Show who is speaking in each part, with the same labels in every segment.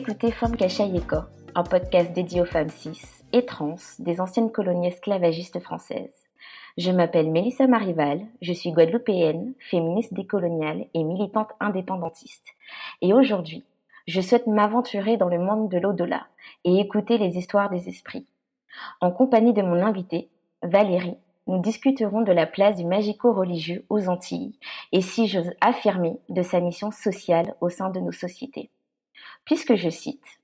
Speaker 1: Écoutez Femme Yeko, un podcast dédié aux femmes cis et trans des anciennes colonies esclavagistes françaises. Je m'appelle Mélissa Marival, je suis guadeloupéenne, féministe décoloniale et militante indépendantiste. Et aujourd'hui, je souhaite m'aventurer dans le monde de l'au-delà et écouter les histoires des esprits. En compagnie de mon invitée, Valérie, nous discuterons de la place du magico-religieux aux Antilles et si j'ose affirmer de sa mission sociale au sein de nos sociétés. Puisque je cite,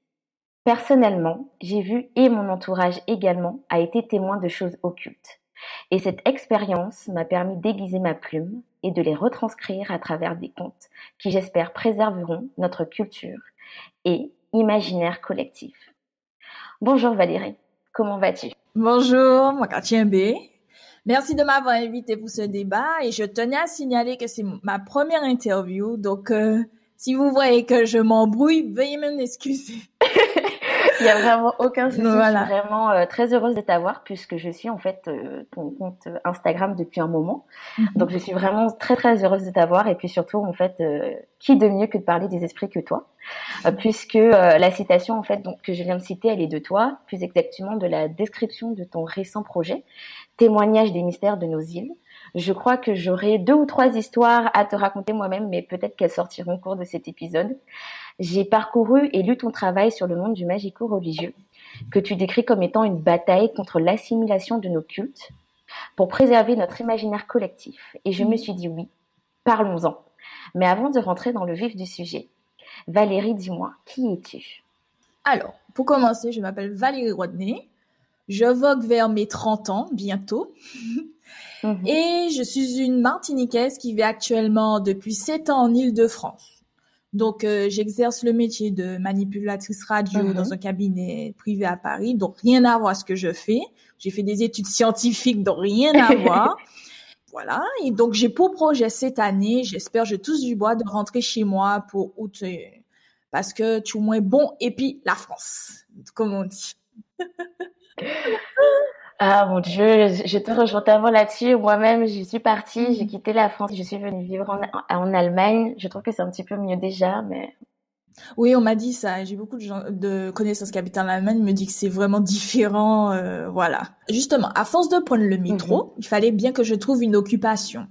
Speaker 1: Personnellement, j'ai vu et mon entourage également a été témoin de choses occultes. Et cette expérience m'a permis d'aiguiser ma plume et de les retranscrire à travers des contes qui j'espère préserveront notre culture et imaginaire collectif. Bonjour Valérie, comment vas-tu?
Speaker 2: Bonjour, moi B. Merci de m'avoir invité pour ce débat et je tenais à signaler que c'est ma première interview. Donc, euh, si vous voyez que je m'embrouille, veuillez m'en excuser.
Speaker 1: Il n'y a vraiment aucun souci. Voilà. Je suis vraiment euh, très heureuse de t'avoir puisque je suis en fait euh, ton compte Instagram depuis un moment. Mhm. Donc je suis vraiment très très heureuse de t'avoir et puis surtout en fait qui de mieux que de parler des esprits que toi? Puisque la citation en fait donc que je viens de citer elle est de toi, plus exactement de la description de ton récent projet témoignage des mystères de nos îles. Je crois que j'aurai deux ou trois histoires à te raconter moi-même, mais peut-être qu'elles sortiront au cours de cet épisode. J'ai parcouru et lu ton travail sur le monde du magico-religieux, que tu décris comme étant une bataille contre l'assimilation de nos cultes, pour préserver notre imaginaire collectif. Et je me suis dit oui, parlons-en. Mais avant de rentrer dans le vif du sujet, Valérie, dis-moi, qui es-tu?
Speaker 2: Alors, pour commencer, je m'appelle Valérie Rodney. Je vogue vers mes 30 ans bientôt. Mhm. Et je suis une Martiniquaise qui vit actuellement depuis 7 ans en Île-de-France. Donc, euh, j'exerce le métier de manipulatrice radio mhm. dans un cabinet privé à Paris. Donc, rien à voir avec ce que je fais. J'ai fait des études scientifiques, donc rien à voir. Voilà. Et donc, j'ai pour projet cette année, j'espère, je touche du bois, de rentrer chez moi pour août. Euh, parce que tu es moins bon. Et puis, la France, comme on dit.
Speaker 1: Ah mon Dieu, je te rejoins tellement là-dessus. Moi-même, je suis partie, j'ai mm. quitté la France, je suis venue vivre en, Allemagne. Je trouve que c'est un petit peu mieux déjà, mais
Speaker 2: oui, on m'a dit ça. J'ai beaucoup de, gens, de connaissances qui habitent en Allemagne me dit que c'est vraiment différent. Euh, voilà. Justement, à force de prendre le métro, mm-hmm. il fallait bien que je trouve une occupation.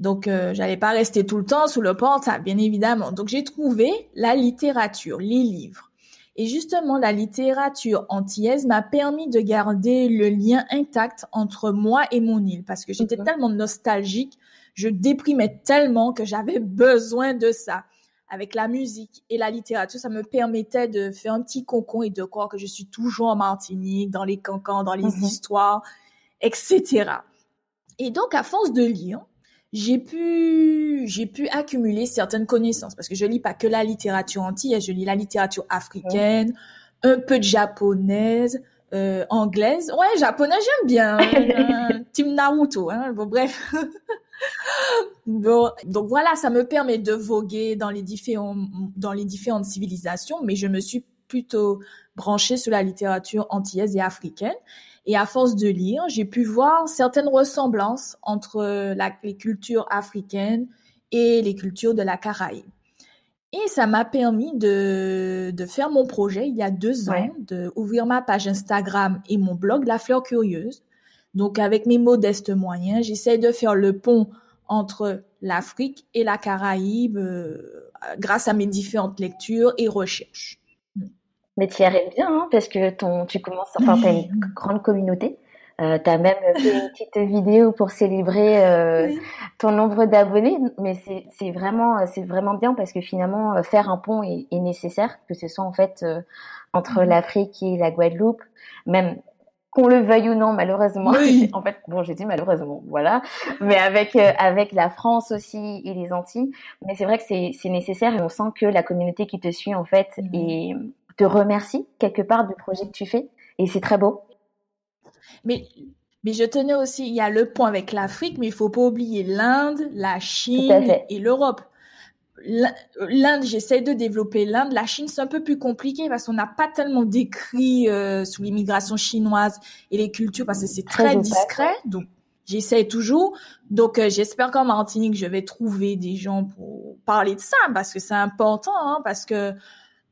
Speaker 2: Donc, euh, j'allais pas rester tout le temps sous le portable, bien évidemment. Donc, j'ai trouvé la littérature, les livres. Et justement, la littérature antillaise m'a permis de garder le lien intact entre moi et mon île parce que j'étais tellement nostalgique, je déprimais tellement que j'avais besoin de ça. Avec la musique et la littérature, ça me permettait de faire un petit concon et de croire que je suis toujours en Martinique, dans les cancans, dans les mm-hmm. histoires, etc. Et donc, à force de lire, j'ai pu j'ai pu accumuler certaines connaissances parce que je lis pas que la littérature antillaise, je lis la littérature africaine, un peu de japonaise, euh, anglaise. Ouais, japonais j'aime bien. Hein, Tim Naruto. Hein, bon bref. bon, donc voilà, ça me permet de voguer dans les différents dans les différentes civilisations, mais je me suis plutôt branchée sur la littérature antillaise et africaine. Et à force de lire, j'ai pu voir certaines ressemblances entre la, les cultures africaines et les cultures de la Caraïbe. Et ça m'a permis de, de faire mon projet il y a deux ans, de ouvrir ma page Instagram et mon blog La Fleur Curieuse. Donc avec mes modestes moyens, j'essaie de faire le pont entre l'Afrique et la Caraïbe euh, grâce à mes différentes lectures et recherches.
Speaker 1: Mais tu y arrives bien, hein, parce que ton, tu commences, enfin, t'as une grande communauté. Euh, tu as même fait une petite vidéo pour célébrer euh, ton nombre d'abonnés, mais c'est vraiment c'est vraiment bien parce que finalement euh, faire un pont est, est nécessaire, que ce soit en fait euh, entre mhm. l'Afrique et la Guadeloupe, même qu'on le veuille ou non, malheureusement. en fait, bon, j'ai dit malheureusement, voilà. Mais avec avec la France aussi et les Antilles, mais c'est vrai que c'est c'est nécessaire et on sent que la communauté qui te suit en fait mhm. est te remercie quelque part du projet que tu fais et c'est très beau.
Speaker 2: Mais mais je tenais aussi, il y a le point avec l'Afrique, mais il faut pas oublier l'Inde, la Chine et l'Europe. L'Inde, j'essaie de développer l'Inde. La Chine, c'est un peu plus compliqué parce qu'on n'a pas tellement d'écrits euh, sur l'immigration chinoise et les cultures parce que c'est très, discret. Donc, j'essaie toujours. Donc, euh, j'espère qu'en Martinique, je vais trouver des gens pour, parler de ça parce que c'est important, hein, parce que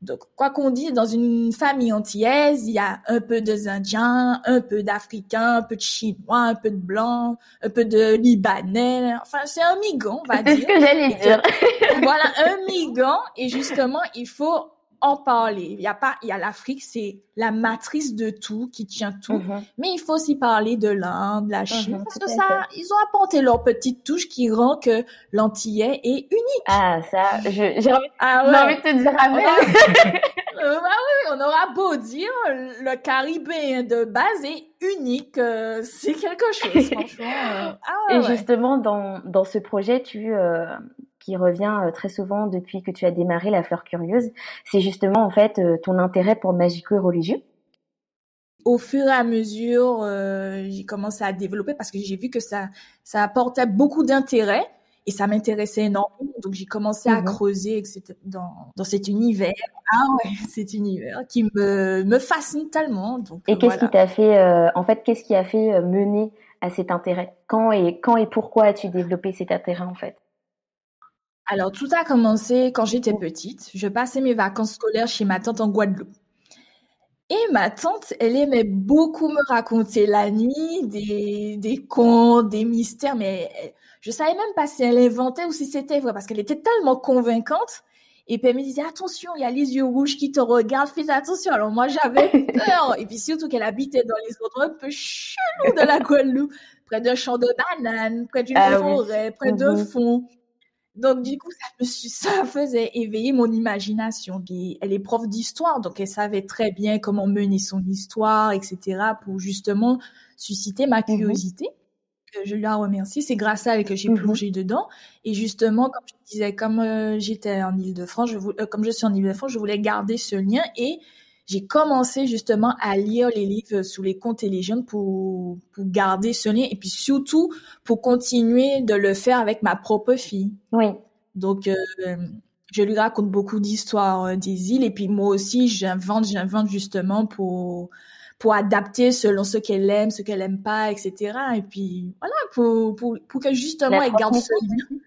Speaker 2: donc, quoi qu'on dise, dans une famille antillaise, il y a un peu de Indiens, un peu d'Africains, un peu de Chinois, un peu de Blancs, un peu de Libanais. Enfin, c'est un migrant, on va dire.
Speaker 1: C'est ce que j'allais dire.
Speaker 2: voilà, un migrant. Et justement, il faut parler. Il y a pas, il y a l'Afrique, c'est la matrice de tout, qui tient tout.
Speaker 1: Mhm.
Speaker 2: Mais il faut aussi parler de l'Inde, de la Chine,
Speaker 1: Mhm,
Speaker 2: parce
Speaker 1: tout
Speaker 2: que ça, ils ont apporté leur petite touche qui rend que l'antillais est unique.
Speaker 1: Ah, ça, j'ai envie,
Speaker 2: Ah
Speaker 1: envie de te dire amen.
Speaker 2: Euh, bah oui, on aura beau dire, le Caribéen de base est unique. euh, c'est quelque chose, franchement. euh. Ah ouais,
Speaker 1: Et
Speaker 2: ouais.
Speaker 1: justement, dans, dans ce projet, tu, qui revient euh, très souvent depuis que tu as démarré La Fleur Curieuse, c'est justement en fait euh, ton intérêt pour le magico-religieux.
Speaker 2: Au fur et à mesure, euh, j'ai commencé à développer parce que j'ai vu que ça, ça apportait beaucoup d'intérêt et ça m'intéressait énormément. Donc j'ai commencé à
Speaker 1: Mhm.
Speaker 2: creuser etc., dans, dans cet univers. Ah ouais, cet univers qui me, me fascine tellement. Donc
Speaker 1: Et qu'est-ce
Speaker 2: voilà.
Speaker 1: qui t'a fait, euh, en fait, qu'est-ce qui a fait mener à cet intérêt? Quand et quand et pourquoi as-tu développé cet intérêt en fait?
Speaker 2: Alors, tout a commencé quand j'étais petite. Je passais mes vacances scolaires chez ma tante en Guadeloupe. Et ma tante, elle aimait beaucoup me raconter la nuit des, des contes, des mystères, mais je savais même pas si elle inventait ou si c'était vrai parce qu'elle était tellement convaincante. Et puis elle me disait, attention, il y a les yeux rouges qui te regardent, fais attention. Alors moi, j'avais peur. Et puis surtout qu'elle habitait dans les endroits un peu chelous de la Guadeloupe, près d'un champ de bananes, près d'une
Speaker 1: Ah oui.
Speaker 2: forêt, près d'un
Speaker 1: Mhm.
Speaker 2: fond. Donc, du coup, ça me ça faisait éveiller mon imagination. Puis, elle est prof d'histoire, donc elle savait très bien comment mener son histoire, etc., pour justement susciter ma curiosité. Euh, Je la remercie. C'est grâce à elle que j'ai
Speaker 1: Mhm.
Speaker 2: plongé dedans. Et justement, comme je disais, comme euh, j'étais en Ile-de-France, je vou- euh, comme je suis en Ile-de-France, je voulais garder ce lien et j'ai commencé justement à lire les livres sous les légendes pour, pour garder ce lien et puis surtout pour continuer de le faire avec ma propre fille.
Speaker 1: Oui.
Speaker 2: Donc, euh, je lui raconte beaucoup d'histoires euh, des îles et puis moi aussi, j'invente, j'invente justement pour pour adapter selon ce qu'elle aime, ce qu'elle aime pas, etc. Et puis voilà, pour pour pour que justement
Speaker 1: La
Speaker 2: elle garde ce lien.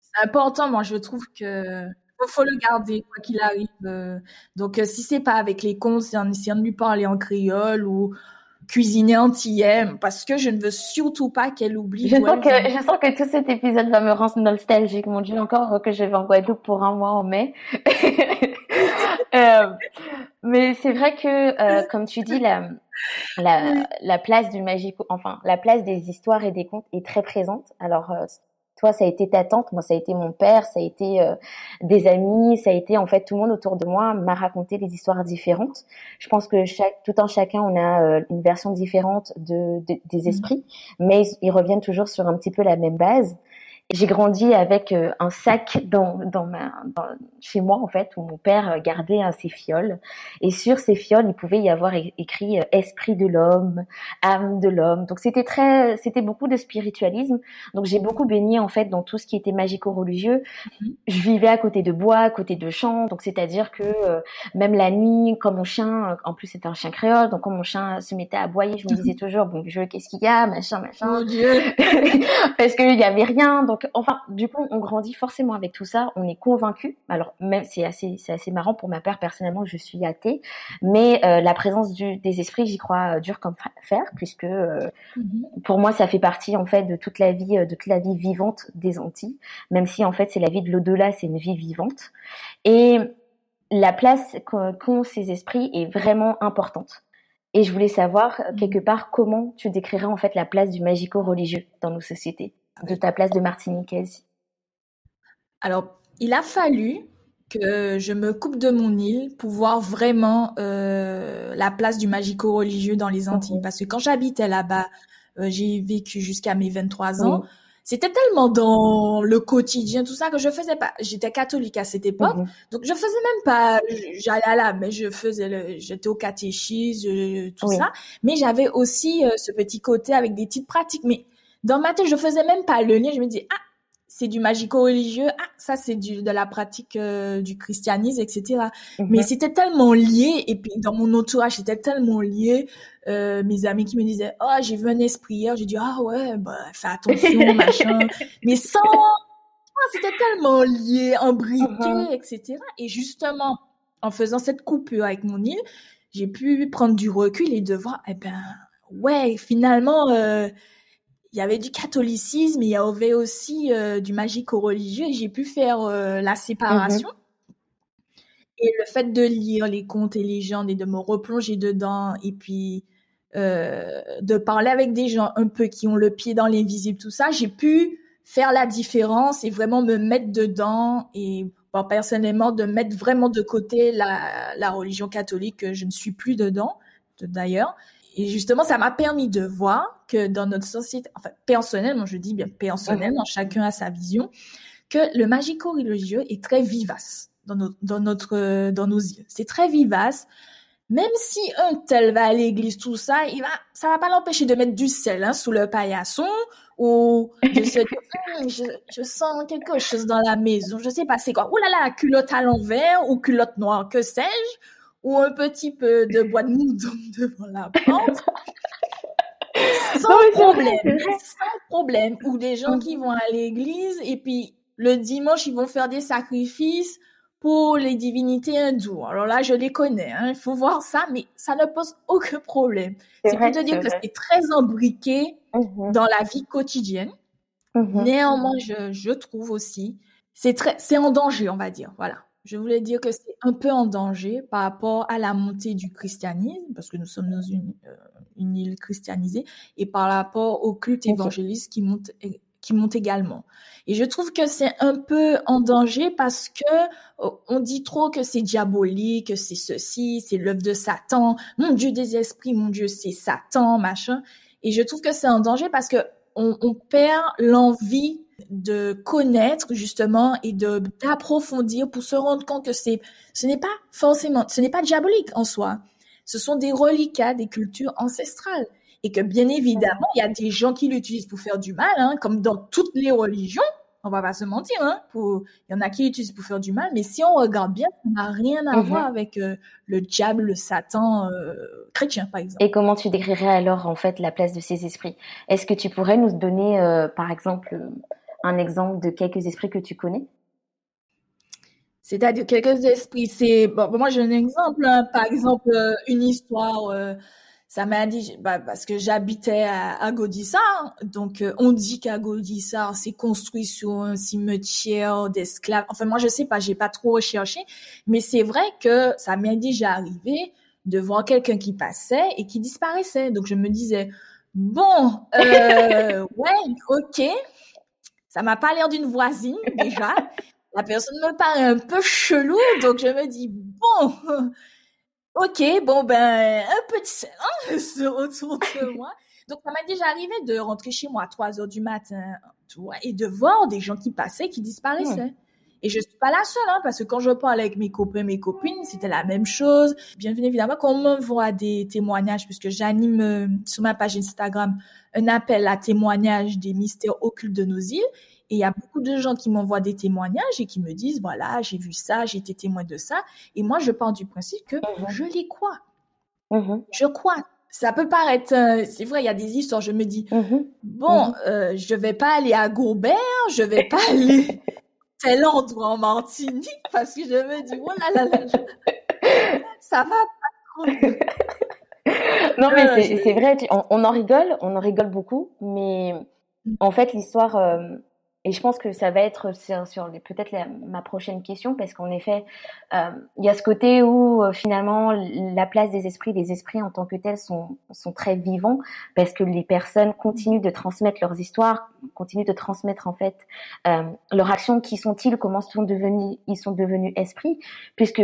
Speaker 2: C'est important, moi je trouve que faut, faut le garder quoi qu'il arrive. euh. Donc euh, si c'est pas avec les contes, c'est en essayant de lui parler en créole ou cuisiner antillais, parce que je ne veux surtout pas qu'elle oublie
Speaker 1: Je sens que,
Speaker 2: vient.
Speaker 1: je sens que tout cet épisode va me rendre nostalgique. Mon Dieu, encore que je vais en Guadeloupe pour un mois en mai. Euh, mais c'est vrai que, euh, comme tu dis, la, la, la place du magico, enfin, la place des histoires et des contes est très présente. Alors, euh, toi, ça a été ta tante, moi, ça a été mon père, ça a été euh, des amis, ça a été en fait tout le monde autour de moi m'a raconté des histoires différentes. Je pense que chaque, tout un chacun, on a euh, une version différente de, de- des esprits, mais ils, ils reviennent toujours sur un petit peu la même base. J'ai grandi avec euh, un sac dans, dans ma, dans- chez moi en fait où mon père euh, gardait ses fioles et sur ces fioles il pouvait y avoir écrit euh, esprit de l'homme, âme de l'homme. Donc c'était très, c'était beaucoup de spiritualisme. Donc j'ai beaucoup baigné en fait dans tout ce qui était magico-religieux.
Speaker 2: Mhm.
Speaker 1: Je vivais à côté de bois, à côté de champs, donc c'est-à-dire que euh, même la nuit, quand mon chien, en plus c'était un chien créole, donc quand mon chien se mettait à aboyer, je me disais toujours bon Dieu qu'est-ce qu'il y a, machin, machin
Speaker 2: Mon Dieu.
Speaker 1: parce qu'il y avait rien. Donc, enfin, du coup, on grandit forcément avec tout ça. On est convaincu. Alors, même c'est assez, c'est assez marrant pour ma part personnellement, je suis athée, mais euh, la présence du, des esprits, j'y crois euh, dur comme fer, puisque euh,
Speaker 2: Mhm.
Speaker 1: pour moi, ça fait partie en fait de toute la vie, euh, de toute la vie vivante des Antilles, même si en fait c'est la vie de l'au-delà, c'est une vie vivante. Et la place qu'ont ces esprits est vraiment importante. Et je voulais savoir euh, quelque part comment tu décrirais en fait la place du magico-religieux dans nos sociétés, de ta place de Martiniquaise?
Speaker 2: Alors, il a fallu que je me coupe de mon île pour voir vraiment euh, la place du magico-religieux dans les Antilles. Parce que quand j'habitais là-bas, euh, j'ai vécu jusqu'à mes 23 ans. C'était tellement dans le quotidien, tout ça, que je faisais pas. J'étais catholique à cette époque, donc je faisais même pas. J'allais à la mais je faisais, le- j'étais au catéchisme, je- tout
Speaker 1: Oui.
Speaker 2: ça. Mais j'avais aussi euh, ce petit côté avec des petites pratiques. Mais dans ma tête, je faisais même pas le lien. Je me disais ah c'est du magico-religieux, ah, ça c'est du, de la pratique euh, du christianisme, etc. Mais
Speaker 1: Mhm.
Speaker 2: c'était tellement lié, et puis dans mon entourage, c'était tellement lié. Euh, mes amis qui me disaient, oh, j'ai vu un esprit hier, j'ai dit, ah ouais, bah, fais attention, machin. Mais sans, ah, c'était tellement liés, imbriqués, uh-huh. etc. Et justement, en faisant cette coupure avec mon île, j'ai pu prendre du recul et de voir, eh ben, ouais, finalement, euh, il y avait du catholicisme, il y avait aussi euh, du magico-religieux et j'ai pu faire euh, la séparation. Mm-hmm. Et le fait de lire les contes et légendes et de me replonger dedans et puis euh, de parler avec des gens un peu qui ont le pied dans l'invisible, tout ça, j'ai pu faire la différence et vraiment me mettre dedans et bon, personnellement de mettre vraiment de côté la, la religion catholique, je ne suis plus dedans d'ailleurs. Et justement, ça m'a permis de voir que dans notre société, enfin personnellement, je dis bien personnellement, chacun a sa vision, que le magico-religieux est très vivace dans, dans, notre, dans nos yeux. C'est très vivace. Même si un tel va à l'église, tout ça, il va, ça va pas l'empêcher de mettre du sel hein, sous le paillasson ou de se dire, hum, je, je, sens quelque chose dans la maison, je sais pas c'est quoi. Ouh là là, culotte à l'envers ou culotte noire, que sais-je, ou un petit peu de bois de moudon devant la porte. Sans problème, sans problème. Ou des gens qui vont à l'église et puis le dimanche, ils vont faire des sacrifices pour les divinités hindoues. Alors là, je les connais, hein. il faut voir ça, mais ça ne pose aucun problème. C'est pour te dire que c'est très imbriqué mm-hmm. dans la vie quotidienne. Mm-hmm. Néanmoins, je, je trouve aussi, c'est très, c'est en danger, on va dire. Voilà. Je voulais dire que c'est un peu en danger par rapport à la montée du christianisme, parce que nous sommes dans une, euh, une île christianisée, et par rapport au culte évangéliste qui monte qui monte également. Et je trouve que c'est un peu en danger parce que oh, on dit trop que c'est diabolique, que c'est ceci, c'est l'œuvre de Satan. Mon Dieu des esprits, mon Dieu, c'est Satan, machin. Et je trouve que c'est en danger parce que on, on perd l'envie de connaître justement et de d'approfondir pour se rendre compte que c'est ce n'est pas forcément ce n'est pas diabolique en soi. Ce sont des reliquats des cultures ancestrales et que bien évidemment, il y a des gens qui l'utilisent pour faire du mal, hein, comme dans toutes les religions. On va pas se mentir, hein. Pour, il y en a qui l'utilisent pour faire du mal, mais si on regarde bien, ça n'a rien à mhm. voir avec euh, le diable, le Satan euh, chrétien, par exemple.
Speaker 1: Et comment tu décrirais alors en fait la place de ces esprits? Est-ce que tu pourrais nous donner, euh, par exemple, un exemple de quelques esprits que tu connais?
Speaker 2: C'est-à-dire quelques esprits, c'est bon. Moi, j'ai un exemple. Hein. Par exemple, une histoire ça m'a dit bah, parce que j'habitais à, à Gaudissart, donc euh, on dit qu'à Gaudissart c'est construit sur un cimetière d'esclaves. Enfin moi je sais pas, j'ai pas trop recherché, mais c'est vrai que ça m'est déjà arrivé de voir quelqu'un qui passait et qui disparaissait. Donc je me disais bon euh, ouais ok, ça m'a pas l'air d'une voisine déjà. La personne me paraît un peu chelou, donc je me dis bon Ok, bon ben un petit silence se retourne de moi. Donc ça m'est déjà arrivé de rentrer chez moi à 3 heures du matin, et de voir des gens qui passaient, qui disparaissaient. Et je suis pas la seule, hein, parce que quand je parle avec mes copains, mes copines, c'était la même chose. Bien évidemment, quand on m'envoie des témoignages, puisque j'anime euh, sur ma page Instagram un appel à témoignages des mystères occultes de nos îles, et il y a beaucoup de gens qui m'envoient des témoignages et qui me disent, voilà, j'ai vu ça, j'ai été témoin de ça. Et moi, je pars du principe que mhm. je les crois. Mhm. Je crois. Ça peut paraître, euh, c'est vrai, il y a des histoires, je me dis, mhm. bon, euh, je vais pas aller à Gourbert, je vais pas aller tel endroit en Martinique parce que je me dis, oh là là là, ça va pas trop.
Speaker 1: non, mais euh, c'est vrai, on, on, en rigole, on en rigole beaucoup, mais mm. en fait, l'histoire, euh, et je pense que ça va être sur, sur peut-être ma prochaine question, parce qu'en effet, euh, il y a ce côté où euh, finalement la place des esprits, des esprits en tant que tels sont, sont très vivants, parce que les personnes continuent de transmettre leurs histoires, continuent de transmettre en fait euh, leurs actions. Qui sont-ils Comment sont devenus Ils sont devenus esprits, puisque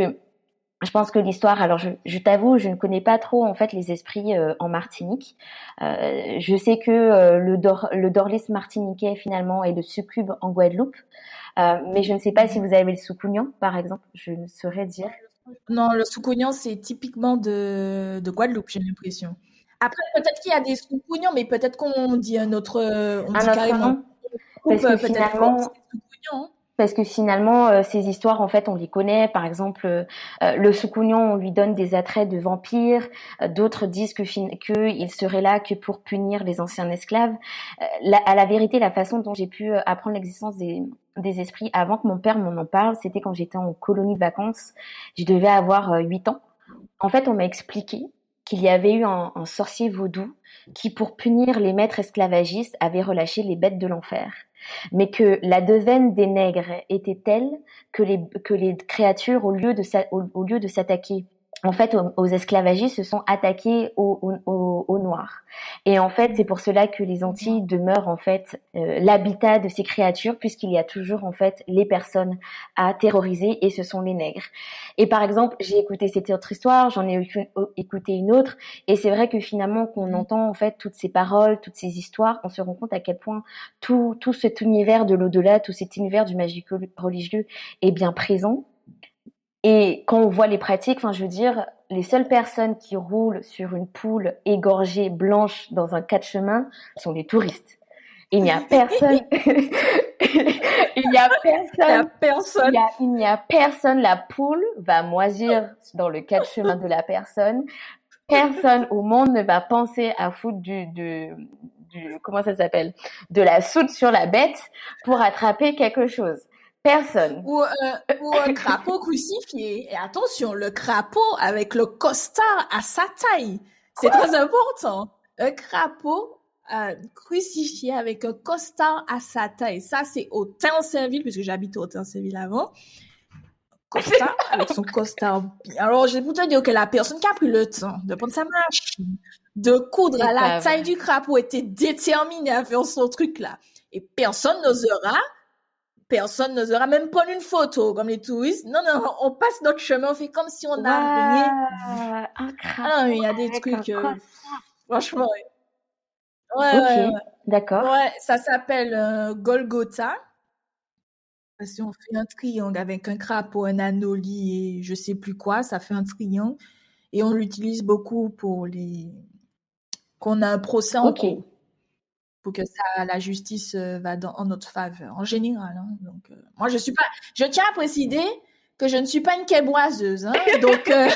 Speaker 1: je pense que l'histoire, alors je, je t'avoue, je ne connais pas trop en fait les esprits euh, en Martinique. Euh, je sais que euh, le, dor, le Dorlis martiniquais finalement est le succube en Guadeloupe, euh, mais je ne sais pas si vous avez le soukounian par exemple, je ne saurais dire.
Speaker 2: Non, le soukounian c'est typiquement de, de Guadeloupe, j'ai l'impression. Après, peut-être qu'il y a des soukounians, mais peut-être qu'on dit un autre, on un dit autre carrément. Nom.
Speaker 1: Parce que finalement, parce que finalement euh, ces histoires en fait on les connaît par exemple euh, le Soukounion on lui donne des attraits de vampire euh, d'autres disent que que il serait là que pour punir les anciens esclaves la, à la vérité la façon dont j'ai pu apprendre l'existence des des esprits avant que mon père m'en en parle. C'était quand j'étais en colonie de vacances. Je devais avoir 8 ans. En fait, on m'a expliqué qu'il y avait eu un, sorcier vaudou qui, pour punir les maîtres esclavagistes, avait relâché les bêtes de l'enfer. Mais que la devaine des nègres était telle que les, créatures, au lieu de s'attaquer en fait, aux, esclavagistes se sont attaqués aux, Noirs. Et en fait, c'est pour cela que les Antilles demeurent en fait euh, l'habitat de ces créatures, puisqu'il y a toujours en fait les personnes à terroriser, et ce sont les nègres. Et par exemple, j'ai écouté cette autre histoire, j'en ai écouté une autre, et c'est vrai que finalement, qu'on entend en fait toutes ces paroles, toutes ces histoires, on se rend compte à quel point tout, tout cet univers de l'au-delà, tout cet univers du magique religieux est bien présent et quand on voit les pratiques, enfin, je veux dire, les seules personnes qui roulent sur une poule égorgée blanche dans un quatre chemins sont les touristes. Il n'y a personne. il n'y a personne.
Speaker 2: personne.
Speaker 1: Il n'y a, personne. La poule va moisir dans le quatre chemins de la personne. Personne au monde ne va penser à foutre du, du, du comment ça s'appelle, de la soude sur la bête pour attraper quelque chose. Personne.
Speaker 2: Ou, euh, ou un crapaud crucifié. Et attention, le crapaud avec le costard à sa taille. C'est très important. Un crapaud euh, crucifié avec un costard à sa taille. Ça, c'est au Tincerville, puisque j'habite au Tincerville avant. Costard avec son costard. Alors, je vais vous dire que la personne qui a pris le temps de prendre sa machine, de coudre à la taille du crapaud était déterminée à faire son truc là. Et personne n'osera personne n'osera même prendre une photo comme les touristes. Non, non, on passe notre chemin, on fait comme si on n'a rien Ah il y a des trucs, euh, franchement.
Speaker 1: Ouais, ouais,
Speaker 2: d'accord. Ouais, ça s'appelle euh, Golgotha. Si on fait un triangle avec un crapaud, un anoli et je sais plus quoi, ça fait un triangle. Et on l'utilise beaucoup pour les... qu'on a un procès en cours pour que ça, la justice euh, va dans, en notre faveur, en général. Hein. Donc, euh, moi, je suis pas. Je tiens à préciser que je ne suis pas une québoiseuse. Hein. donc, euh,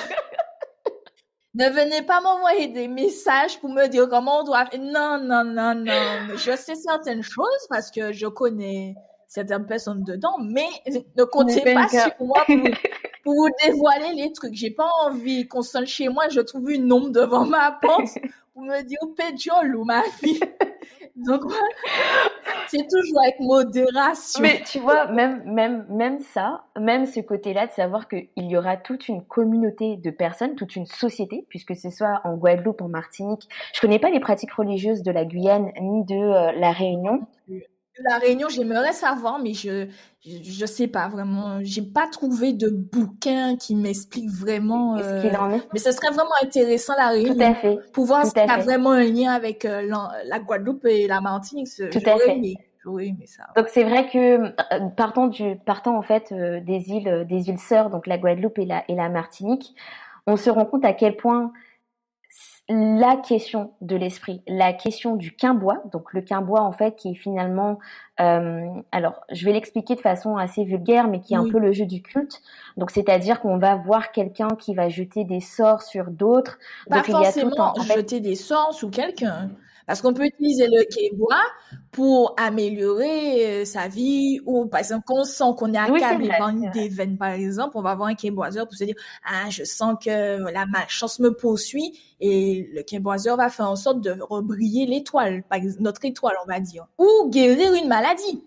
Speaker 2: ne venez pas m'envoyer des messages pour me dire comment on doit. Non, non, non, non. Je sais certaines choses parce que je connais certaines personnes dedans, mais ne comptez pas sur moi pour, vous dévoiler les trucs. J'ai pas envie qu'on sonne chez moi, je trouve une ombre devant ma porte pour me dire ou ma fille. Donc, c'est toujours avec modération.
Speaker 1: Mais tu vois, même, même, même ça, même ce côté-là de savoir qu'il y aura toute une communauté de personnes, toute une société, puisque ce soit en Guadeloupe, en Martinique. Je connais pas les pratiques religieuses de la Guyane ni de euh, la Réunion
Speaker 2: la Réunion, j'aimerais savoir, mais je, je, sais pas vraiment. J'ai pas trouvé de bouquin qui m'explique vraiment.
Speaker 1: ce qu'il en est.
Speaker 2: Mais ce serait vraiment intéressant la Réunion.
Speaker 1: Tout à fait.
Speaker 2: Pour voir s'il y a vraiment un lien avec euh, la, Guadeloupe et la Martinique.
Speaker 1: Tout à fait.
Speaker 2: Oui, mais ça.
Speaker 1: Donc c'est vrai que euh, partant du partant en fait euh, des îles des îles sœurs, donc la Guadeloupe et la et la Martinique, on se rend compte à quel point la question de l'esprit, la question du quimbois, donc le quimbois en fait qui est finalement, euh, alors je vais l'expliquer de façon assez vulgaire, mais qui est un peu le jeu du culte. Donc c'est-à-dire qu'on va voir quelqu'un qui va jeter des sorts sur d'autres.
Speaker 2: Pas forcément jeter des sorts sur quelqu'un. Parce qu'on peut utiliser le quai-bois pour améliorer euh, sa vie ou par exemple qu'on sent qu'on est accablé par une veines par exemple, on va avoir un quai-boiseur pour se dire ah je sens que la malchance me poursuit et le quai-boiseur va faire en sorte de rebriller l'étoile, notre étoile on va dire, ou guérir une maladie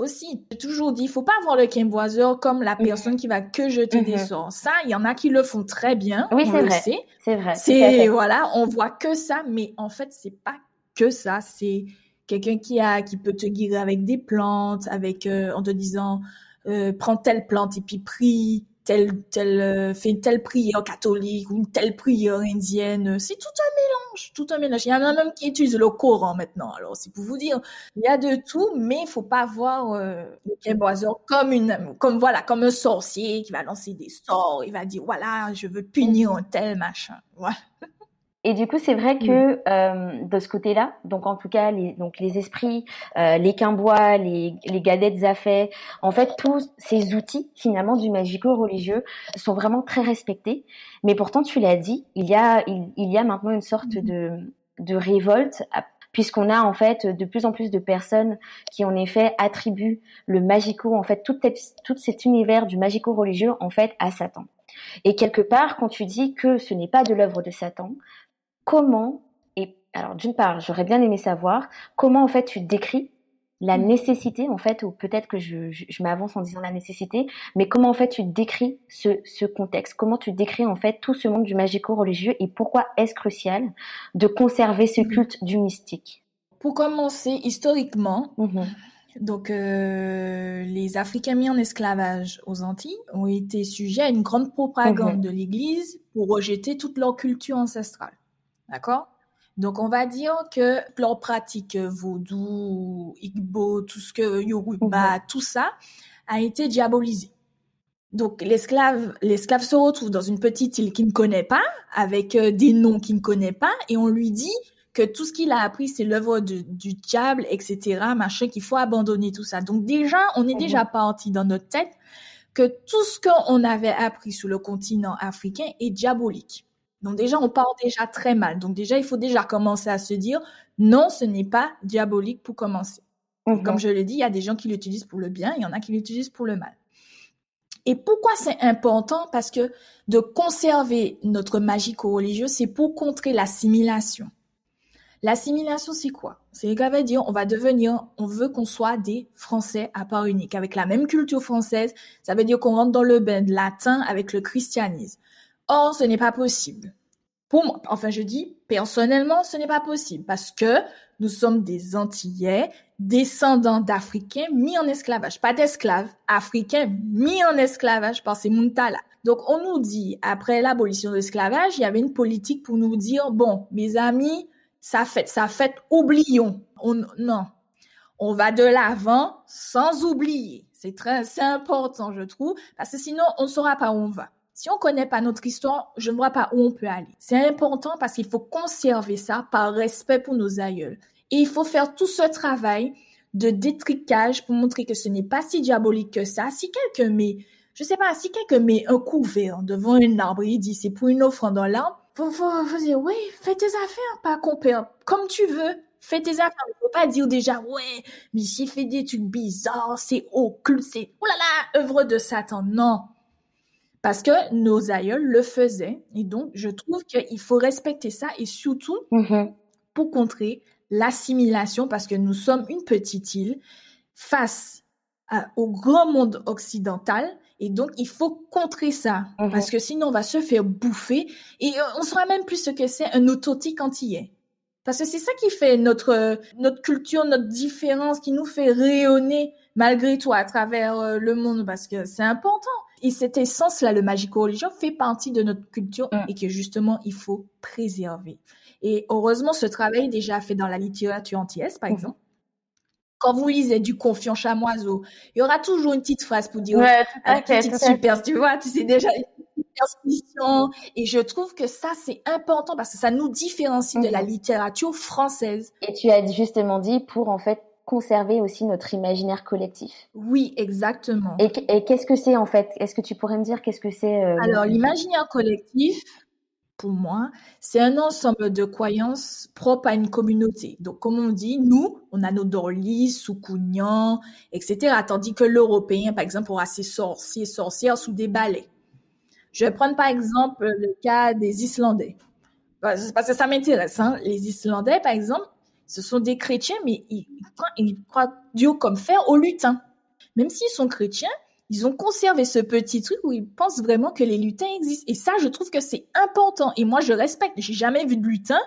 Speaker 2: aussi. J'ai toujours dit, il faut pas avoir le quimboiseur comme la personne qui va que jeter des mhm. sorts. Ça, il y en a qui le font très bien.
Speaker 1: Oui, c'est vrai. C'est vrai.
Speaker 2: C'est voilà, on voit que ça, mais en fait, c'est pas que ça. C'est quelqu'un qui a, qui peut te guérir avec des plantes, avec euh, en te disant, euh, prends telle plante et puis prie, telle, telle, euh, fais telle prière catholique ou une telle prière indienne. C'est tout un mélange, tout un mélange. Il y en a même qui utilisent le Coran maintenant. Alors, c'est pour vous dire, il y a de tout, mais il faut pas voir le quimboiseur comme une, comme voilà, comme un sorcier qui va lancer des sorts. Il va dire, voilà, je veux punir un tel machin. Voilà.
Speaker 1: Et du coup, c'est vrai que euh, de ce côté-là, donc en tout cas, les, donc les esprits, euh, les quimbois, les, les gadettes affaires, en fait, tous ces outils finalement du magico-religieux sont vraiment très respectés. Mais pourtant, tu l'as dit, il y a, il, y a maintenant une sorte de, de révolte puisqu'on a en fait de plus en plus de personnes qui en effet attribuent le magico, en fait tout, tout cet univers du magico religieux en fait à Satan. Et quelque part, quand tu dis que ce n'est pas de l'œuvre de Satan, comment et alors d'une part, j'aurais bien aimé savoir comment en fait tu décris la mm. nécessité en fait, ou peut-être que je, je, m'avance en disant la nécessité, mais comment en fait tu décris ce, ce contexte, comment tu décris en fait tout ce monde du magico-religieux et pourquoi est-ce crucial de conserver ce mm. culte du mystique?
Speaker 2: Pour commencer, historiquement, mm-hmm. donc euh, les Africains mis en esclavage aux Antilles ont été sujets à une grande propagande mm-hmm. de l'Église pour rejeter toute leur culture ancestrale. D'accord? Donc, on va dire que leur pratique vaudou, igbo, tout ce que yoruba, mhm. tout ça a été diabolisé. Donc, l'esclave, l'esclave se retrouve dans une petite île qu'il ne connaît pas, avec euh, des noms qu'il ne connaît pas, et on lui dit que tout ce qu'il a appris, c'est l'œuvre du diable, etc., machin, qu'il faut abandonner tout ça. Donc, déjà, on est déjà mhm. parti dans notre tête que tout ce qu'on avait appris sur le continent africain est diabolique. Donc déjà, on part déjà très mal. Donc déjà, il faut déjà commencer à se dire, non, ce n'est pas diabolique pour commencer. Comme je l'ai dit, il y a des gens qui l'utilisent pour le bien, il y en a qui l'utilisent pour le mal. Et pourquoi c'est important? Parce que de conserver notre magico-religieux, c'est pour contrer l'assimilation. L'assimilation, c'est quoi? C'est qu'à veut dire, on va devenir, on veut qu'on soit des Français à part unique, avec la même culture française. Ça veut dire qu'on rentre dans le bain latin avec le christianisme. Or, ce n'est pas possible. Pour moi, enfin, je dis, personnellement, ce n'est pas possible parce que nous sommes des Antillais, descendants d'Africains mis en esclavage. Pas d'esclaves, Africains mis en esclavage par ces Muntala. Donc, on nous dit, après l'abolition de l'esclavage, il y avait une politique pour nous dire, bon, mes amis, ça fait, ça fait, oublions. On, non. On va de l'avant sans oublier. C'est très, c'est important, je trouve, parce que sinon, on ne saura pas où on va. Si on connaît pas notre histoire, je ne vois pas où on peut aller. C'est important parce qu'il faut conserver ça par respect pour nos aïeuls. Et il faut faire tout ce travail de détricage pour montrer que ce n'est pas si diabolique que ça. Si quelqu'un met, je sais pas, si quelqu'un met un couvert devant un arbre et dit c'est pour une offrande dans l'arbre, faut, faut, dire oui, fais tes affaires, pas compère, comme tu veux. Fais tes affaires. Il faut pas dire déjà, ouais, mais s'il fait des trucs bizarres, c'est occulte, c'est, là, œuvre de Satan. Non parce que nos aïeuls le faisaient. Et donc, je trouve qu'il faut respecter ça et surtout mm-hmm. pour contrer l'assimilation, parce que nous sommes une petite île face au grand monde occidental. Et donc, il faut contrer ça, mm-hmm. parce que sinon, on va se faire bouffer et euh, on saura même plus ce que c'est un authentique antillais. Parce que c'est ça qui fait notre notre culture, notre différence, qui nous fait rayonner malgré tout à travers euh, le monde, parce que c'est important. Et cette essence-là, le magico-religieux, fait partie de notre culture mm. et que justement, il faut préserver. Et heureusement, ce travail est déjà fait dans la littérature antillaise, par mm. exemple. Quand vous lisez du confiant chamoiseau, il y aura toujours une petite phrase pour dire
Speaker 1: ouais,
Speaker 2: une petite super, tu vois, tu sais déjà une superstition. Et je trouve que ça, c'est important parce que ça nous différencie de la mm. littérature française.
Speaker 1: Et tu as justement dit pour, en fait, conserver aussi notre imaginaire collectif.
Speaker 2: Oui, exactement.
Speaker 1: Et, qu'est-ce que c'est en fait? Est-ce que tu pourrais me dire qu'est-ce que c'est
Speaker 2: euh, Alors, l'imaginaire collectif, pour moi, c'est un ensemble de croyances propres à une communauté. Donc, comme on dit, nous, on a nos dorlis, soukounians, etc. Tandis que l'Européen, par exemple, aura ses sorciers, sorcières sous des balais. Je vais prendre par exemple le cas des Islandais. Parce que ça m'intéresse. Hein. Les Islandais, par exemple, ce sont des chrétiens, mais ils, croient Dieu comme fer au lutin. Même s'ils sont chrétiens, ils ont conservé ce petit truc où ils pensent vraiment que les lutins existent. Et ça, je trouve que c'est important. Et moi, je respecte. J'ai jamais vu de lutin.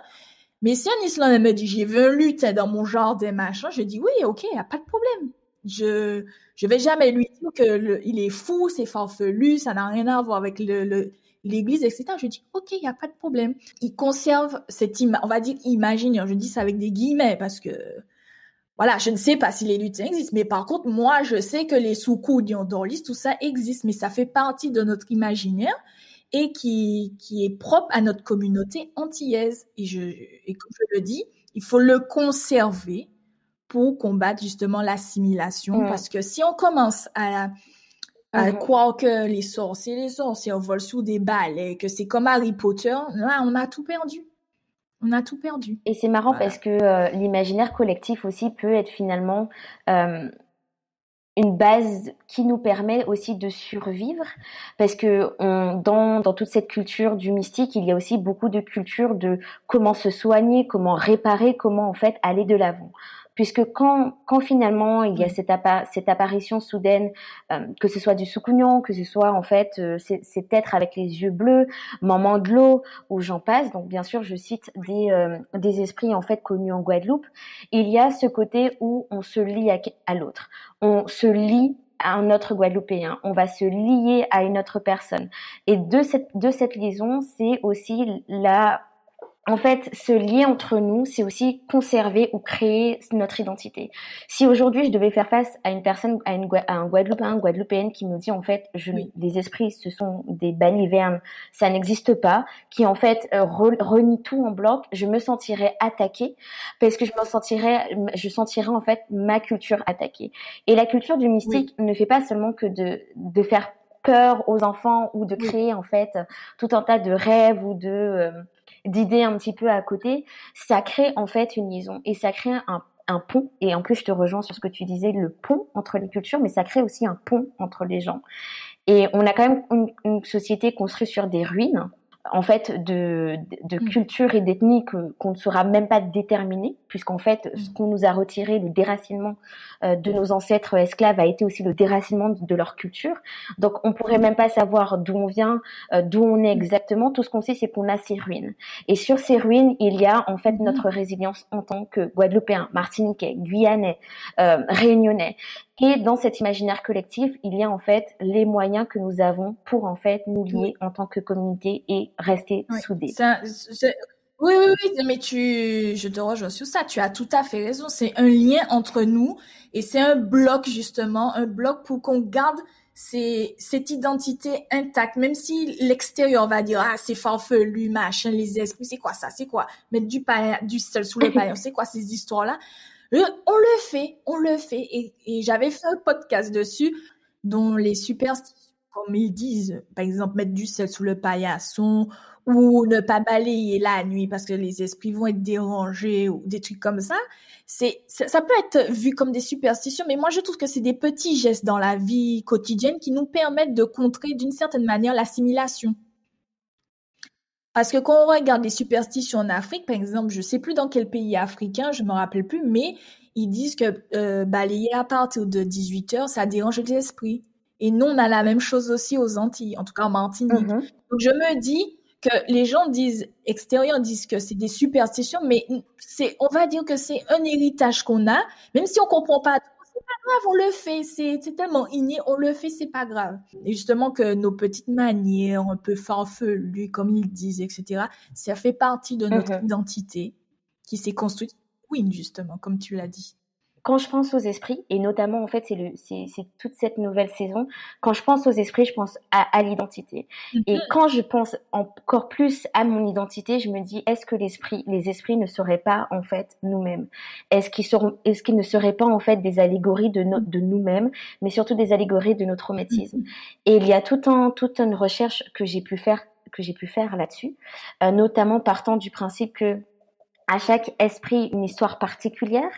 Speaker 2: Mais si un Islandais me dit, j'ai vu un lutin dans mon jardin, machin, je dis, oui, ok, y a pas de problème. Je, je vais jamais lui dire que il est fou, c'est farfelu, ça n'a rien à voir avec le, l'église, etc. Je dis, OK, il n'y a pas de problème. Il conserve cette image, on va dire imaginaire. Je dis ça avec des guillemets parce que, voilà, je ne sais pas si les lutins existent, mais par contre, moi, je sais que les sous-coups d'Orlis, tout ça existe, mais ça fait partie de notre imaginaire et qui, qui est propre à notre communauté antillaise. Et je, et comme je le dis, il faut le conserver pour combattre justement l'assimilation, parce que si on commence à à mhm. croire que les sorciers, les sorciers volent sous des balles et que c'est comme Harry Potter, là, on a tout perdu. On a tout perdu.
Speaker 1: Et c'est marrant parce que euh, l'imaginaire collectif aussi peut être finalement euh, une base qui nous permet aussi de survivre parce que on, dans, dans toute cette culture du mystique, il y a aussi beaucoup de culture de comment se soigner, comment réparer, comment en fait aller de l'avant puisque quand, quand finalement il y a cette, cette apparition soudaine, euh, que ce soit du soukounion, que ce soit en fait euh, cet être avec les yeux bleus, maman de l'eau, ou j'en passe, donc bien sûr je cite des, euh, des esprits en fait connus en Guadeloupe, il y a ce côté où on se lie à, à l'autre, on se lie à un autre Guadeloupéen, on va se lier à une autre personne. Et de cette, de cette liaison, c'est aussi la en fait, ce lien entre nous, c'est aussi conserver ou créer notre identité. Si aujourd'hui je devais faire face à une personne, à, une, à un Guadeloupéen, Guadeloupéenne qui me dit en fait, je, les esprits, ce sont des balivernes, ça n'existe pas, qui en fait euh, renie tout en bloc, je me sentirais attaquée parce que je me sentirais, je sentirais en fait ma culture attaquée. Et la culture du mystique ne fait pas seulement que de, de faire peur aux enfants ou de créer en fait tout un tas de rêves ou de euh, d'idées un petit peu à côté, ça crée en fait une liaison et ça crée un, pont. Et en plus, je te rejoins sur ce que tu disais, le pont entre les cultures, mais ça crée aussi un pont entre les gens. Et on a quand même une société construite sur des ruines en fait de, de, mm. culture et d'ethnie qu'on ne saura même pas déterminer, puisqu'en fait ce mm. qu'on nous a retiré, le déracinement euh, de nos ancêtres esclaves a été aussi le déracinement de leur culture. Donc on pourrait même pas savoir d'où on vient, euh, d'où on est exactement. Tout ce qu'on sait, c'est qu'on a ces ruines. Et sur ces ruines, il y a en fait mm. notre résilience en tant que Guadeloupéens, Martiniquais, Guyanais, euh, Réunionnais. Et dans cet imaginaire collectif, il y a en fait les moyens que nous avons pour en fait nous lier en tant que communauté et rester soudés.
Speaker 2: oui, oui, oui, mais tu, je te rejoins sur ça. Tu as tout à fait raison. C'est un lien entre nous et c'est un bloc justement, un bloc pour qu'on garde cette identité intacte, même si l'extérieur va dire ah c'est farfelu, machin, les esprits, c'est quoi ça, c'est quoi? Mettre du pain, du sel sous le pain, c'est quoi ces histoires là on le fait, on le fait. Et, j'avais fait un podcast dessus dont les superstitions, comme ils disent, par exemple, mettre du sel sous le paillasson ou ne pas balayer la nuit parce que les esprits vont être dérangés ou des trucs comme ça. C'est, ça peut être vu comme des superstitions, mais moi je trouve que c'est des petits gestes dans la vie quotidienne qui nous permettent de contrer d'une certaine manière l'assimilation. Parce que quand on regarde les superstitions en Afrique, par exemple, je sais plus dans quel pays africain, je me rappelle plus, mais ils disent que euh, balayer à partir de 18 heures, ça dérange les esprits. Et nous, on a la même chose aussi aux Antilles, en tout cas en Martinique. Mm-hmm. Donc je me dis que les gens disent extérieurs disent que c'est des superstitions, mais c'est, on va dire que c'est un héritage qu'on a, même si on comprend pas pas grave, on le fait, c'est tellement inné, on le fait, c'est pas grave. Et justement que nos petites manières, un peu farfelues, comme ils disent, etc., ça fait partie de notre mm-hmm. identité qui s'est construite, oui, justement, comme tu l'as dit
Speaker 1: quand je pense aux esprits, et notamment en fait c'est le c'est toute cette nouvelle saison, quand je pense aux esprits, je pense à, à l'identité. Et mhm. quand je pense encore plus à mon identité, je me dis est-ce que l'esprit, les esprits ne seraient pas en fait nous-mêmes? Est-ce qu'ils seront, est-ce qu'ils ne seraient pas en fait des allégories de no, de nous-mêmes, mais surtout des allégories de notre traumatisme? Mhm. Et il y a tout un toute une recherche que j'ai pu faire que j'ai pu faire là-dessus, euh, notamment partant du principe que à chaque esprit une histoire particulière,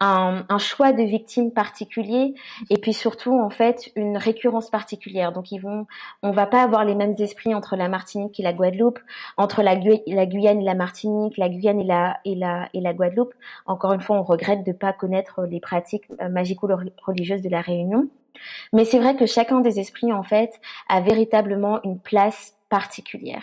Speaker 1: un, un, choix de victime particulier, et puis surtout en fait une récurrence particulière. Donc ils vont, on va pas avoir les mêmes esprits entre la Martinique et la Guadeloupe, entre la, la Guyane et la Martinique, la Guyane et la et la et la Guadeloupe. Encore une fois, on regrette de pas connaître les pratiques euh, magico-religieuses de la Réunion. Mais c'est vrai que chacun des esprits en fait a véritablement une place particulière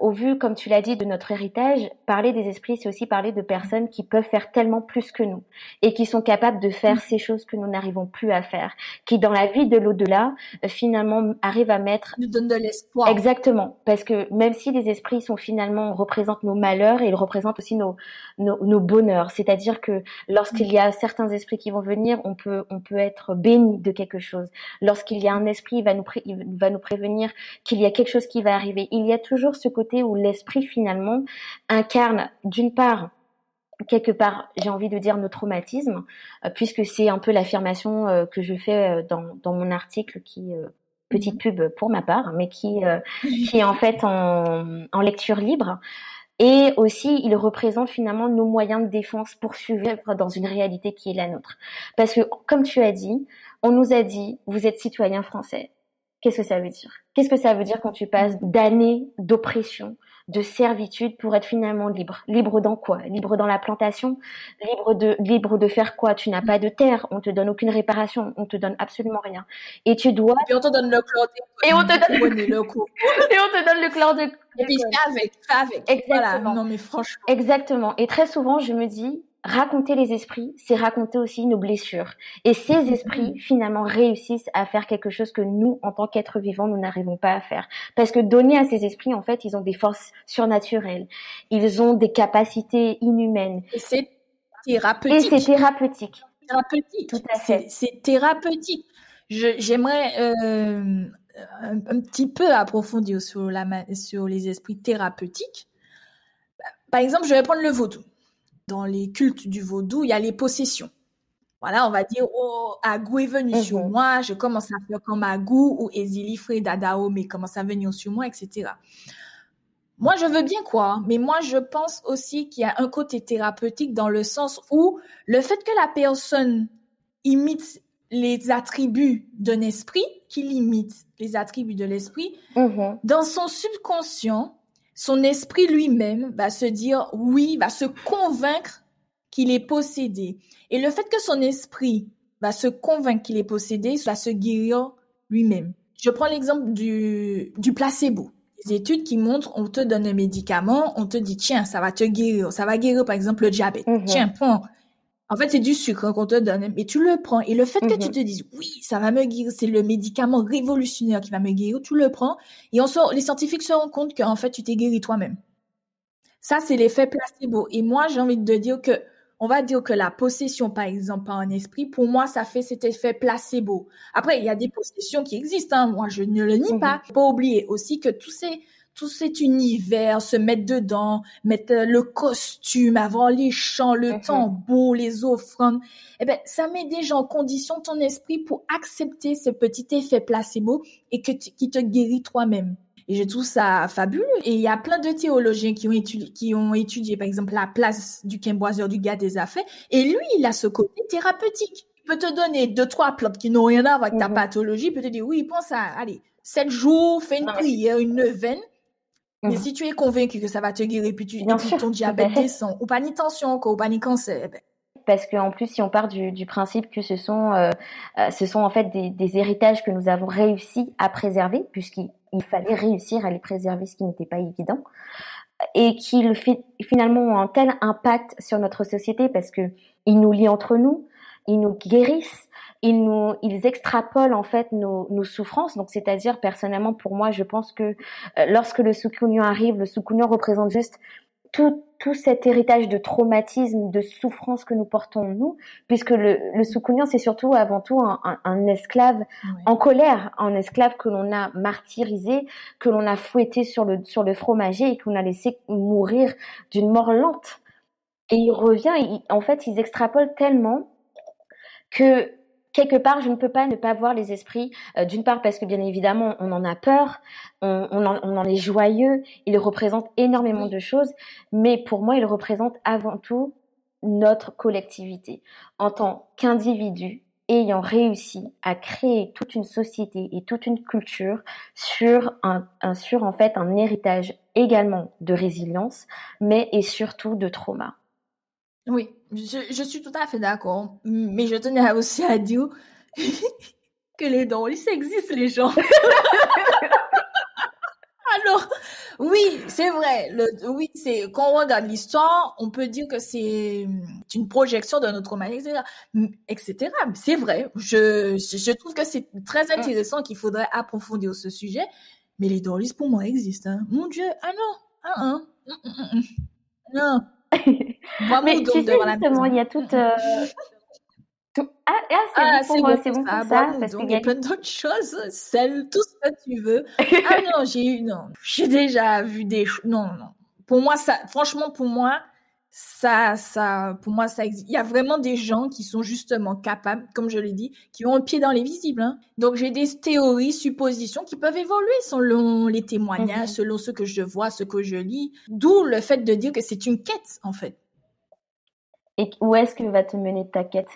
Speaker 1: au vu, comme tu l'as dit, de notre héritage, parler des esprits, c'est aussi parler de personnes qui peuvent faire tellement plus que nous et qui sont capables de faire ces choses que nous n'arrivons plus à faire, qui dans la vie de l'au-delà, euh, finalement, arrivent à mettre...
Speaker 2: Nous donnent de l'espoir.
Speaker 1: Exactement. Parce que même si les esprits sont finalement, représentent nos malheurs et ils représentent aussi nos, nos, nos bonheurs. C'est-à-dire que lorsqu'il y a certains esprits qui vont venir, on peut, on peut être béni de quelque chose. Lorsqu'il y a un esprit, il va nous, il va nous prévenir qu'il y a quelque chose qui va arriver. Il y a toujours ce côté où l'esprit finalement incarne d'une part quelque part, j'ai envie de dire nos traumatismes, euh, puisque c'est un peu l'affirmation euh, que je fais euh, dans, dans mon article qui petite mhm. pub pour ma part, mais qui qui est en fait en, en lecture libre. Et aussi, il représente finalement nos moyens de défense pour survivre dans une réalité qui est la nôtre. Parce que, comme tu as dit, on nous a dit, vous êtes citoyen français. Qu'est-ce que ça veut dire? Qu'est-ce que ça veut dire quand tu passes d'années d'oppression, de servitude pour être finalement libre? Libre dans quoi? Libre dans la plantation? Libre de libre de faire quoi? Tu n'as pas de terre, on te donne aucune réparation, on te donne absolument rien. Et tu dois
Speaker 2: Et on te donne le chlore
Speaker 1: Et on te donne le Et on te donne le chlore de
Speaker 2: Et puis avec, avec. Exactement. Non mais franchement.
Speaker 1: Exactement. Et très souvent, je me dis raconter les esprits, c'est raconter aussi nos blessures. Et ces mm-hmm. esprits, finalement, réussissent à faire quelque chose que nous, en tant qu'êtres vivants, nous n'arrivons pas à faire. Parce que donner à ces esprits, en fait, ils ont des forces surnaturelles. Ils ont des capacités inhumaines.
Speaker 2: Et c'est thérapeutique.
Speaker 1: Et c'est thérapeutique.
Speaker 2: Thérapeutique. Tout à fait. C'est thérapeutique. J'aimerais euh, un, un, petit peu approfondir sur, la, sur les esprits thérapeutiques. Par exemple, je vais prendre le vaudou dans les cultes du vaudou, il y a les possessions. Voilà, on va dire, oh, Agou est venu sur mhm. moi, je commence à faire comme Agou, ou Ezilifre Dadao, mais commence à venir sur moi, etc. Moi, je veux bien quoi, mais moi, je pense aussi qu'il y a un côté thérapeutique dans le sens où le fait que la personne imite les attributs d'un esprit, qu'il imite les attributs de l'esprit, mhm. dans son subconscient, son esprit lui-même va se dire oui, va se convaincre qu'il est possédé. Et le fait que son esprit va se convaincre qu'il est possédé, va se guérir lui-même. Je prends l'exemple du, du placebo. Les études qui montrent, on te donne un médicament, on te dit, tiens, ça va te guérir, ça va guérir par exemple le diabète. Mhm. Tiens, prends en fait, c'est du sucre qu'on te donne, mais tu le prends. Et le fait que tu mhm. te dises, oui, ça va me guérir, c'est le médicament révolutionnaire qui va me guérir, tu le prends. Et on sort, les scientifiques se rendent compte qu'en fait, tu t'es guéri toi-même. Ça, c'est l'effet placebo. Et moi, j'ai envie de dire que, on va dire que la possession, par exemple, par un esprit, pour moi, ça fait cet effet placebo. Après, il y a des possessions qui existent, hein. Moi, je ne le nie mhm. pas. Pas oublier aussi que tous ces, tout cet univers, se mettre dedans, mettre euh, le costume, avant les chants, le mhm. tambour, les offrandes, eh ben, ça met déjà en condition ton esprit pour accepter ce petit effet placebo et que qui te guérit toi-même. Et je trouve ça fabuleux. Et il y a plein de théologiens qui ont étudié, qui ont étudié, par exemple, la place du quimboiseur du gars des affaires. Et lui, il a ce côté thérapeutique. Il peut te donner deux, trois plantes qui n'ont rien à voir avec ta mhm. pathologie. Il peut te dire, oui, pense à, allez, sept jours, fais une prière, une neuvaine. Mais mhm. si tu es convaincu que ça va te guérir, puis, tu, ton diabète descend, ou pas ni tension, ou pas ni cancer, ben.
Speaker 1: parce qu'en plus, si on part du, du principe que ce sont, euh, euh, ce sont en fait des, des, héritages que nous avons réussi à préserver, puisqu'il fallait réussir à les préserver, ce qui n'était pas évident, et qu'ils finalement ont un tel impact sur notre société parce que ils nous lient entre nous, ils nous guérissent, ils nous, ils extrapolent en fait nos, nos souffrances. Donc, c'est-à-dire personnellement pour moi, je pense que euh, lorsque le soukunion arrive, le soukunion représente juste tout, tout cet héritage de traumatisme, de souffrance que nous portons nous, puisque le, le c'est surtout avant tout un, un, esclave en colère, un esclave que l'on a martyrisé, que l'on a fouetté sur le, sur le fromager et qu'on a laissé mourir d'une mort lente. Et il revient, en fait, ils extrapolent tellement que quelque part, je ne peux pas ne pas voir les esprits. Euh, d'une part parce que bien évidemment, on en a peur, on, en, est joyeux, ils représentent énormément de choses, mais pour moi, ils représentent avant tout notre collectivité en tant qu'individu ayant réussi à créer toute une société et toute une culture sur un, sur en fait un héritage également de résilience, mais et surtout de trauma.
Speaker 2: Oui, je, suis tout à fait d'accord. Mais je tenais aussi à dire que les dons, ça existe, les gens. Alors, oui, c'est vrai. Le, oui, c'est quand on regarde l'histoire, on peut dire que c'est une projection de notre humanité, etc. etc. C'est vrai. Je, je trouve que c'est très mm. intéressant qu'il faudrait approfondir ce sujet. Mais les dons, pour moi, existent. Hein. Mon Dieu, ah non, ah, ah. Mm, mm, non.
Speaker 1: Mais tu sais, justement, il y a toute... Euh,
Speaker 2: ah, ah, c'est ah, bon, bon, c'est bon pour ça. Parce qu'il y a plein d'autres choses. Celle, tout ce que tu veux. ah non, j'ai eu, non. J'ai déjà vu des choses. Non, non. Pour moi, ça, franchement, pour moi, ça, ça, pour moi, ça existe. Il y a vraiment des gens qui sont justement capables, comme je l'ai dit, qui ont le pied dans les visibles. Hein. Donc, j'ai des théories, suppositions qui peuvent évoluer selon les témoignages, mhm. selon ce que je vois, ce que je lis. D'où le fait de dire que c'est une quête, en fait.
Speaker 1: Et où est-ce que va te mener ta quête?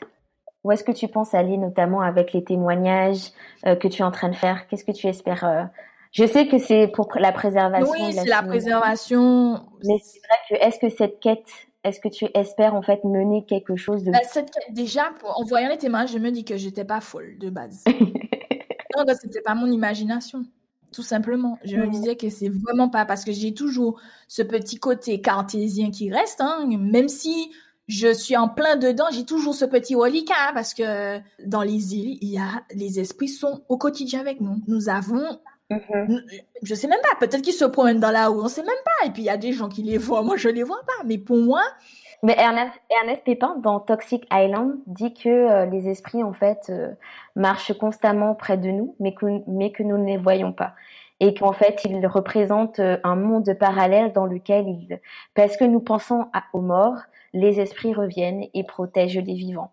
Speaker 1: Où est-ce que tu penses aller, notamment avec les témoignages euh, que tu es en train de faire? Qu'est-ce que tu espères euh, Je sais que c'est pour la préservation.
Speaker 2: Oui, c'est la préservation.
Speaker 1: Mais c'est vrai que est-ce que cette quête, est-ce que tu espères en fait mener quelque chose de
Speaker 2: bah, cette quête, Déjà, en voyant les témoignages, je me dis que j'étais pas folle de base. non, c'était pas mon imagination tout simplement. Je me disais que c'est vraiment pas parce que j'ai toujours ce petit côté cartésien qui reste, hein, même si je suis en plein dedans, j'ai toujours ce petit reliquat hein, parce que dans les îles, il y a les esprits sont au quotidien avec nous. Nous avons mm-hmm. je sais même pas, peut-être qu'ils se promènent dans la rue, on sait même pas. Et puis il y a des gens qui les voient, moi je les vois pas. Mais pour moi,
Speaker 1: mais Ernest, Ernest Pépin dans Toxic Island dit que euh, les esprits en fait euh, marchent constamment près de nous, mais que mais que nous ne les voyons pas et qu'en fait ils représentent euh, un monde parallèle dans lequel ils parce que nous pensons à, aux morts les esprits reviennent et protègent les vivants.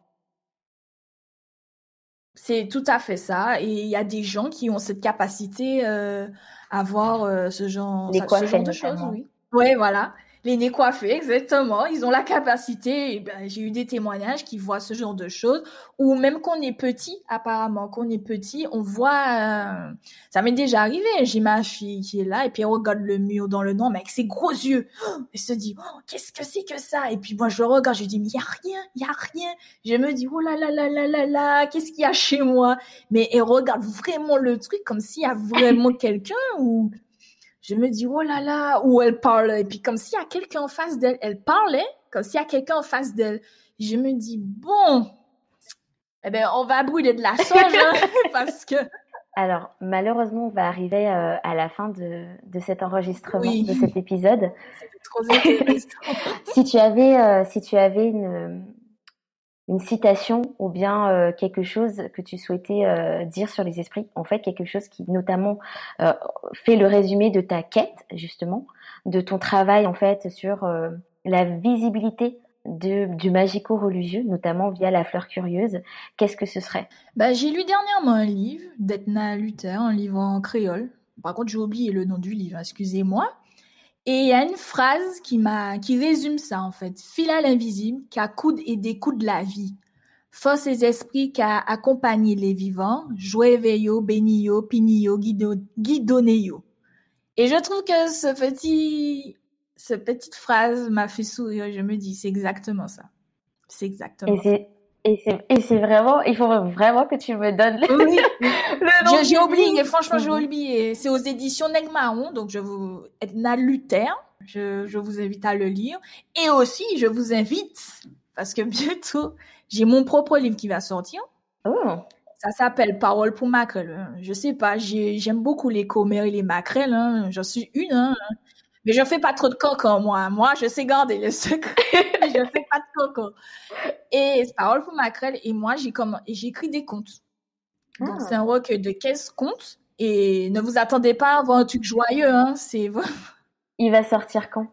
Speaker 2: C'est tout à fait ça. Et il y a des gens qui ont cette capacité euh, à voir euh, ce genre, ce genre de choses. Oui, ouais, voilà les nez coiffés, exactement. Ils ont la capacité. Ben, j'ai eu des témoignages qui voient ce genre de choses. Ou même qu'on est petit, apparemment, qu'on est petit, on voit. Euh, ça m'est déjà arrivé. J'ai ma fille qui est là et puis elle regarde le mur dans le noir, mais avec ses gros yeux. elle se dit, oh, qu'est-ce que c'est que ça? Et puis moi je regarde, je dis, mais il y a rien, il y a rien. Je me dis, oh là là là là là là, qu'est-ce qu'il y a chez moi? Mais elle regarde vraiment le truc comme s'il y a vraiment quelqu'un ou je me dis, oh là là, où elle parle. Et puis, comme s'il y a quelqu'un en face d'elle, elle parlait, comme s'il y a quelqu'un en face d'elle. Je me dis, bon, eh ben, on va brûler de la sauge, hein, parce que.
Speaker 1: Alors, malheureusement, on va arriver euh, à la fin de, de cet enregistrement, de cet épisode. Trop si tu avais, euh, si tu avais une, une citation ou bien euh, quelque chose que tu souhaitais euh, dire sur les esprits, en fait quelque chose qui notamment euh, fait le résumé de ta quête justement, de ton travail en fait sur la visibilité du magico-religieux, notamment via la fleur curieuse, qu'est-ce que ce serait?
Speaker 2: Bah, J'ai lu dernièrement un livre d'Etna Luther, un livre en créole. Par contre, j'ai oublié le nom du livre, excusez-moi. Et il y a une phrase qui qui résume ça, en fait. Fil à l'invisible, qui accoude et découde la vie. Force et esprits qui a accompagné les vivants, joué veillot, bénio, pinio, guidonéo. Et je trouve que ce petit, cette petite phrase m'a fait sourire. Je me dis, c'est exactement ça. C'est exactement
Speaker 1: et ça. Et c'est vraiment, il faut vraiment que tu me donnes le, oui.
Speaker 2: le J'ai oublié, franchement, j'ai oublié. C'est aux éditions Negmaron, donc je vous, Edna Luther, je, je vous invite à le lire. Et aussi, je vous invite, parce que bientôt, j'ai mon propre livre qui va sortir. Oh. Ça s'appelle Parole pour maquerelle. Je sais pas, j'aime beaucoup les commères et les maquerelles. Hein. J'en suis une. Hein. Mais je fais pas trop de coco, moi. Moi, je sais garder le secret. je fais pas de coco. Et c'est Parole pour Macrel. Et moi, j'ai comme, j'ai écrit des contes. Donc, ah. c'est un recueil de 15 contes. Et ne vous attendez pas à avoir un truc joyeux, hein. C'est
Speaker 1: Il va sortir quand?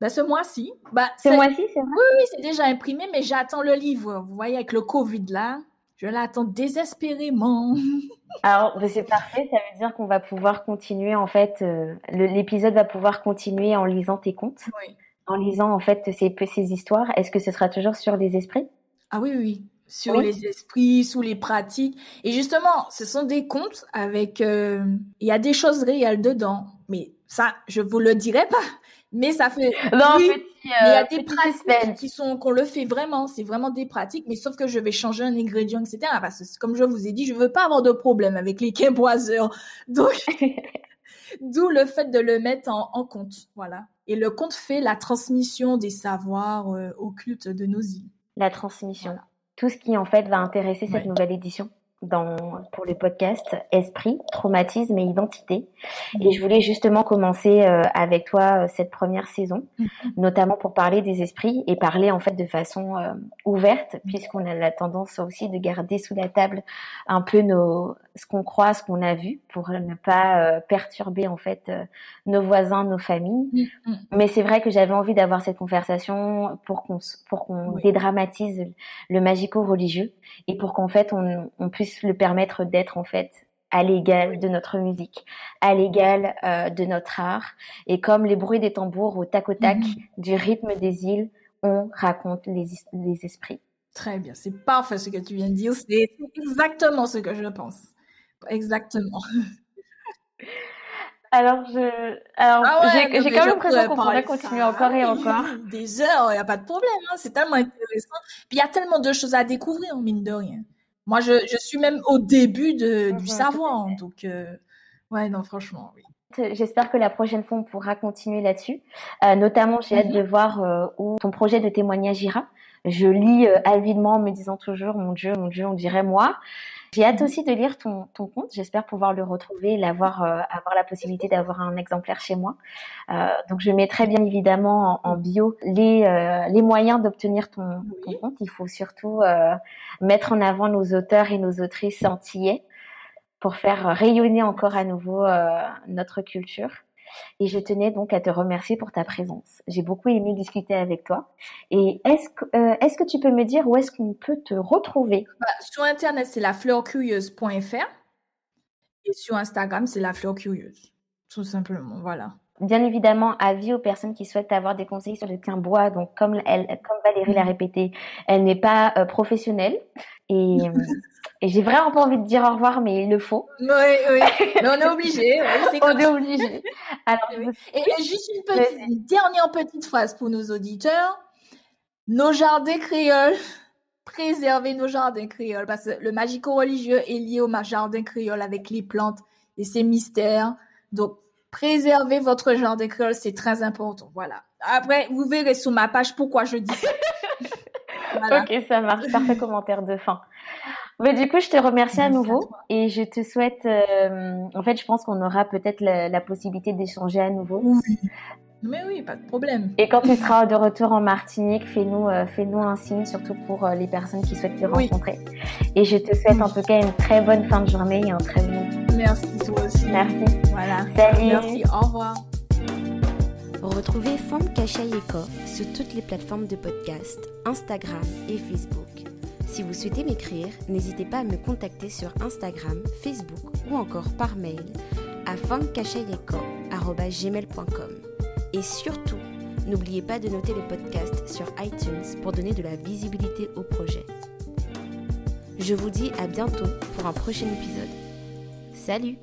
Speaker 2: Ben, ce mois-ci. Bah,
Speaker 1: ce mois-ci, c'est vrai?
Speaker 2: Oui, oui, c'est déjà imprimé, mais j'attends le livre. Vous voyez, avec le Covid là. Je l'attends désespérément.
Speaker 1: Alors, c'est parfait. Ça veut dire qu'on va pouvoir continuer, en fait, euh, l'épisode va pouvoir continuer en lisant tes contes. Oui. En lisant, en fait, ces, ces histoires. Est-ce que ce sera toujours sur les esprits?
Speaker 2: Ah oui, oui. Sur les esprits, sous les pratiques. Et justement, ce sont des contes avec... Euh, il y a des choses réelles dedans. Mais ça, je vous le dirai pas. Mais ça fait.
Speaker 1: Non, oui, il y a
Speaker 2: euh, des pratiques qui sont qu'on le fait vraiment. C'est vraiment des pratiques, mais sauf que je vais changer un ingrédient, etc. Parce que comme je vous ai dit, je veux pas avoir de problème avec les quimboiseurs. Donc, d'où le fait de le mettre en, compte, voilà. Et le compte fait la transmission des savoirs euh, occultes de nos îles.
Speaker 1: La transmission. Tout ce qui en fait va intéresser cette nouvelle édition. Dans, pour le podcast Esprit, traumatisme et identité. Et je voulais justement commencer euh, avec toi euh, cette première saison, mhm. notamment pour parler des esprits et parler en fait de façon euh, ouverte, puisqu'on a la tendance aussi de garder sous la table un peu nos, ce qu'on croit, ce qu'on a vu, pour ne pas perturber en fait nos voisins, nos familles. Mais c'est vrai que j'avais envie d'avoir cette conversation pour qu'on pour qu'on dédramatise le magico-religieux et pour qu'en fait on, on puisse le permettre d'être en fait à l'égal de notre musique, à l'égal euh, de notre art. Et comme les bruits des tambours au tac au tac mhm. du rythme des îles, on raconte les, les esprits.
Speaker 2: Très bien, c'est parfait ce que tu viens de dire, c'est exactement ce que je pense. Exactement.
Speaker 1: Alors, je, alors, ah j'ai quand même l'impression qu'on pourrait continuer encore et encore.
Speaker 2: Des heures, il n'y a pas de problème, hein, c'est tellement intéressant. Puis il y a tellement de choses à découvrir, mine de rien. Moi, je, je suis même au début de, du savoir. Donc, euh, ouais, non, franchement, oui.
Speaker 1: J'espère que la prochaine fois, on pourra continuer là-dessus. Euh, notamment, j'ai hâte de mhm. voir euh, où ton projet de témoignage ira. Je lis avidement en me disant toujours, mon Dieu, mon Dieu, on dirait moi. J'ai hâte aussi de lire ton, ton compte. J'espère pouvoir le retrouver et l'avoir, euh, avoir la possibilité d'avoir un exemplaire chez moi. Euh, donc, je mettrai bien évidemment en, bio les, euh, les moyens d'obtenir ton, ton, compte. Il faut surtout mettre en avant nos auteurs et nos autrices antillais pour faire rayonner encore à nouveau notre culture. Et je tenais donc à te remercier pour ta présence. J'ai beaucoup aimé discuter avec toi. Et est-ce que, euh, est-ce que tu peux me dire où est-ce qu'on peut te retrouver?
Speaker 2: Bah, Sur Internet, c'est lafleurcurieuse.fr. Et sur Instagram, c'est la Tout simplement, voilà.
Speaker 1: Bien évidemment, avis aux personnes qui souhaitent avoir des conseils sur le tien bois. Donc, comme, elle, comme Valérie l'a mm. répété, elle n'est pas euh, professionnelle. Et, et j'ai vraiment pas envie de dire au revoir, mais il le faut.
Speaker 2: Oui, oui. Mais on est obligé.
Speaker 1: on est obligé.
Speaker 2: Alors, et, juste une, petite, dernière petite phrase pour nos auditeurs. Nos jardins créoles. Préservez nos jardins créoles parce que le magico-religieux est lié au jardin créole avec les plantes et ses mystères. Donc, préservez votre jardin créole, c'est très important. Voilà. Après, vous verrez sur ma page pourquoi je dis ça.
Speaker 1: Ok, ça marche. Parfait commentaire de fin. Mais du coup, je te remercie à nouveau et je te souhaite. Euh, en fait, je pense qu'on aura peut-être la, possibilité d'échanger à nouveau.
Speaker 2: Oui. Mais oui, pas de problème.
Speaker 1: Et quand tu seras de retour en Martinique, fais-nous euh, fais-nous un signe, surtout pour euh, les personnes qui souhaitent te rencontrer. Et je te souhaite en tout cas une très bonne fin de journée et un très bon.
Speaker 2: Merci toi aussi.
Speaker 1: Merci.
Speaker 2: Voilà.
Speaker 1: Salut.
Speaker 2: Merci. Au revoir.
Speaker 1: Retrouvez Femme Kachayeko sur toutes les plateformes de podcast, Instagram et Facebook. Si vous souhaitez m'écrire, n'hésitez pas à me contacter sur Instagram, Facebook ou encore par mail à femkachayeko.gmail.com. Et surtout, n'oubliez pas de noter le podcast sur iTunes pour donner de la visibilité au projet. Je vous dis à bientôt pour un prochain épisode. Salut